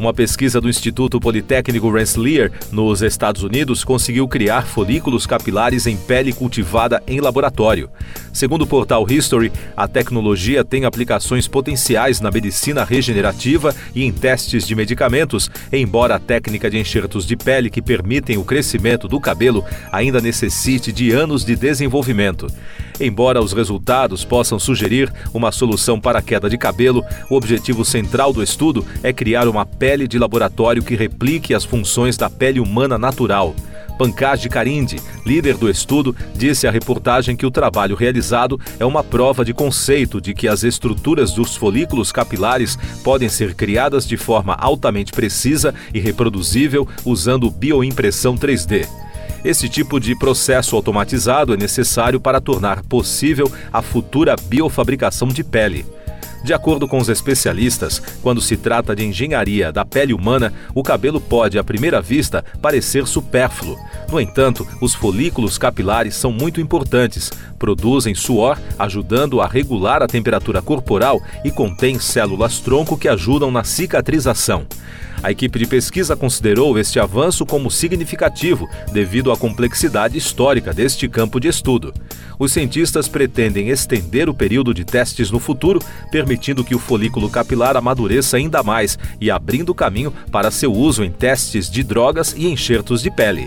Uma pesquisa do Instituto Politécnico Rensselaer, nos Estados Unidos, conseguiu criar folículos capilares em pele cultivada em laboratório. Segundo o portal History, a tecnologia tem aplicações potenciais na medicina regenerativa e em testes de medicamentos, embora a técnica de enxertos de pele que permitem o crescimento do cabelo ainda necessite de anos de desenvolvimento. Embora os resultados possam sugerir uma solução para a queda de cabelo, o objetivo central do estudo é criar uma pele de laboratório que replique as funções da pele humana natural. Pankaj Karinde, líder do estudo, disse à reportagem que o trabalho realizado é uma prova de conceito de que as estruturas dos folículos capilares podem ser criadas de forma altamente precisa e reproduzível usando bioimpressão 3D. Esse tipo de processo automatizado é necessário para tornar possível a futura biofabricação de pele. De acordo com os especialistas, quando se trata de engenharia da pele humana, o cabelo pode, à primeira vista, parecer supérfluo. No entanto, os folículos capilares são muito importantes, produzem suor, ajudando a regular a temperatura corporal e contêm células-tronco que ajudam na cicatrização. A equipe de pesquisa considerou este avanço como significativo devido à complexidade histórica deste campo de estudo. Os cientistas pretendem estender o período de testes no futuro, permitindo que o folículo capilar amadureça ainda mais e abrindo caminho para seu uso em testes de drogas e enxertos de pele.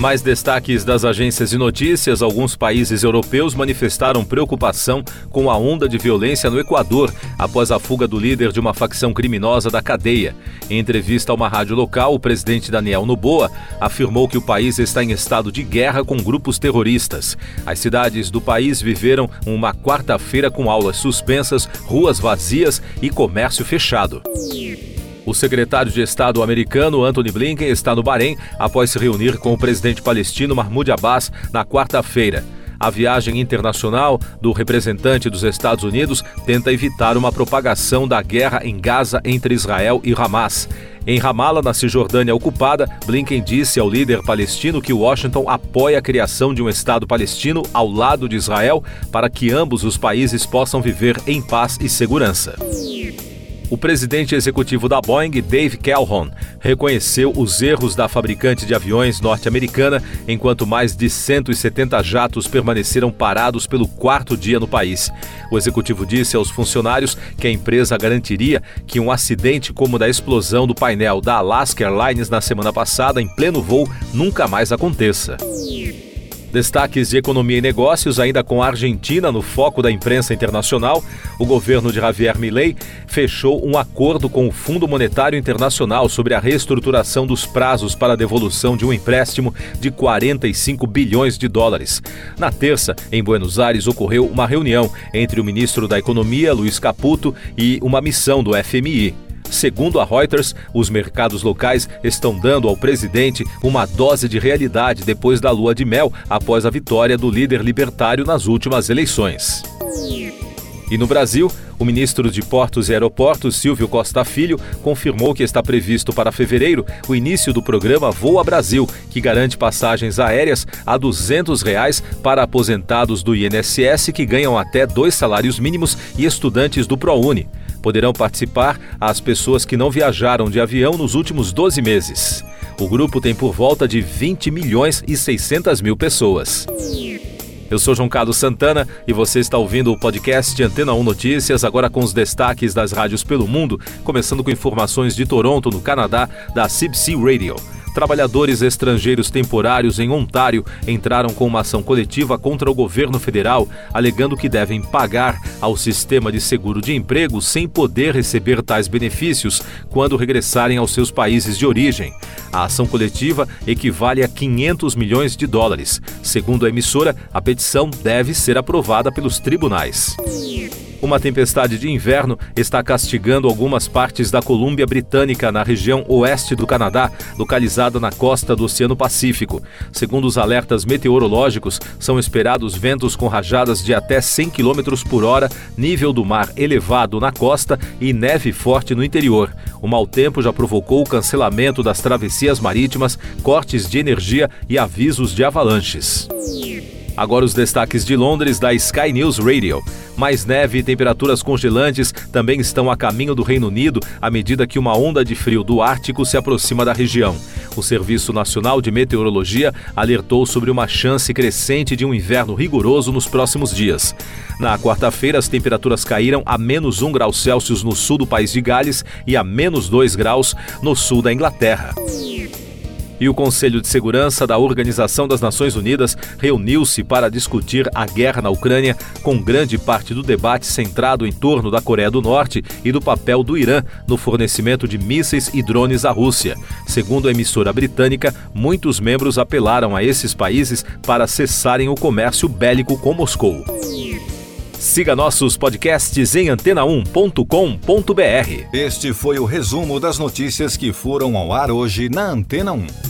Mais destaques das agências de notícias: alguns países europeus manifestaram preocupação com a onda de violência no Equador após a fuga do líder de uma facção criminosa da cadeia. Em entrevista a uma rádio local, o presidente Daniel Noboa afirmou que o país está em estado de guerra com grupos terroristas. As cidades do país viveram uma quarta-feira com aulas suspensas, ruas vazias e comércio fechado. O secretário de Estado americano Anthony Blinken está no Bahrein após se reunir com o presidente palestino Mahmoud Abbas na quarta-feira. A viagem internacional do representante dos Estados Unidos tenta evitar uma propagação da guerra em Gaza entre Israel e Hamas. Em Ramala, na Cisjordânia ocupada, Blinken disse ao líder palestino que Washington apoia a criação de um Estado palestino ao lado de Israel para que ambos os países possam viver em paz e segurança. O presidente executivo da Boeing, Dave Calhoun, reconheceu os erros da fabricante de aviões norte-americana, enquanto mais de 170 jatos permaneceram parados pelo quarto dia no país. O executivo disse aos funcionários que a empresa garantiria que um acidente como o da explosão do painel da Alaska Airlines na semana passada, em pleno voo, nunca mais aconteça. Destaques de economia e negócios, ainda com a Argentina no foco da imprensa internacional, o governo de Javier Milei fechou um acordo com o Fundo Monetário Internacional sobre a reestruturação dos prazos para a devolução de um empréstimo de 45 bilhões de dólares. Na terça, em Buenos Aires, ocorreu uma reunião entre o ministro da Economia, Luiz Caputo, e uma missão do FMI. Segundo a Reuters, os mercados locais estão dando ao presidente uma dose de realidade depois da lua de mel após a vitória do líder libertário nas últimas eleições. E no Brasil, o ministro de Portos e Aeroportos, Silvio Costa Filho, confirmou que está previsto para fevereiro o início do programa Voa Brasil, que garante passagens aéreas a 200 reais para aposentados do INSS que ganham até dois salários mínimos e estudantes do ProUni. Poderão participar as pessoas que não viajaram de avião nos últimos 12 meses. O grupo tem por volta de 20 milhões e 600 mil pessoas. Eu sou João Carlos Santana e você está ouvindo o podcast Antena 1 Notícias, agora com os destaques das rádios pelo mundo, começando com informações de Toronto, no Canadá, da CBC Radio. Trabalhadores estrangeiros temporários em Ontário entraram com uma ação coletiva contra o governo federal, alegando que devem pagar ao sistema de seguro de emprego sem poder receber tais benefícios quando regressarem aos seus países de origem. A ação coletiva equivale a 500 milhões de dólares. Segundo a emissora, a petição deve ser aprovada pelos tribunais. Uma tempestade de inverno está castigando algumas partes da Colômbia Britânica na região oeste do Canadá, localizada na costa do Oceano Pacífico. Segundo os alertas meteorológicos, são esperados ventos com rajadas de até 100 km por hora, nível do mar elevado na costa e neve forte no interior. O mau tempo já provocou o cancelamento das travessias marítimas, cortes de energia e avisos de avalanches. Agora os destaques de Londres da Sky News Radio. Mais neve e temperaturas congelantes também estão a caminho do Reino Unido à medida que uma onda de frio do Ártico se aproxima da região. O Serviço Nacional de Meteorologia alertou sobre uma chance crescente de um inverno rigoroso nos próximos dias. Na quarta-feira, as temperaturas caíram a menos 1 grau Celsius no sul do país de Gales e a menos 2 graus no sul da Inglaterra. E o Conselho de Segurança da Organização das Nações Unidas reuniu-se para discutir a guerra na Ucrânia, com grande parte do debate centrado em torno da Coreia do Norte e do papel do Irã no fornecimento de mísseis e drones à Rússia. Segundo a emissora britânica, muitos membros apelaram a esses países para cessarem o comércio bélico com Moscou. Siga nossos podcasts em antena1.com.br. Este foi o resumo das notícias que foram ao ar hoje na Antena 1.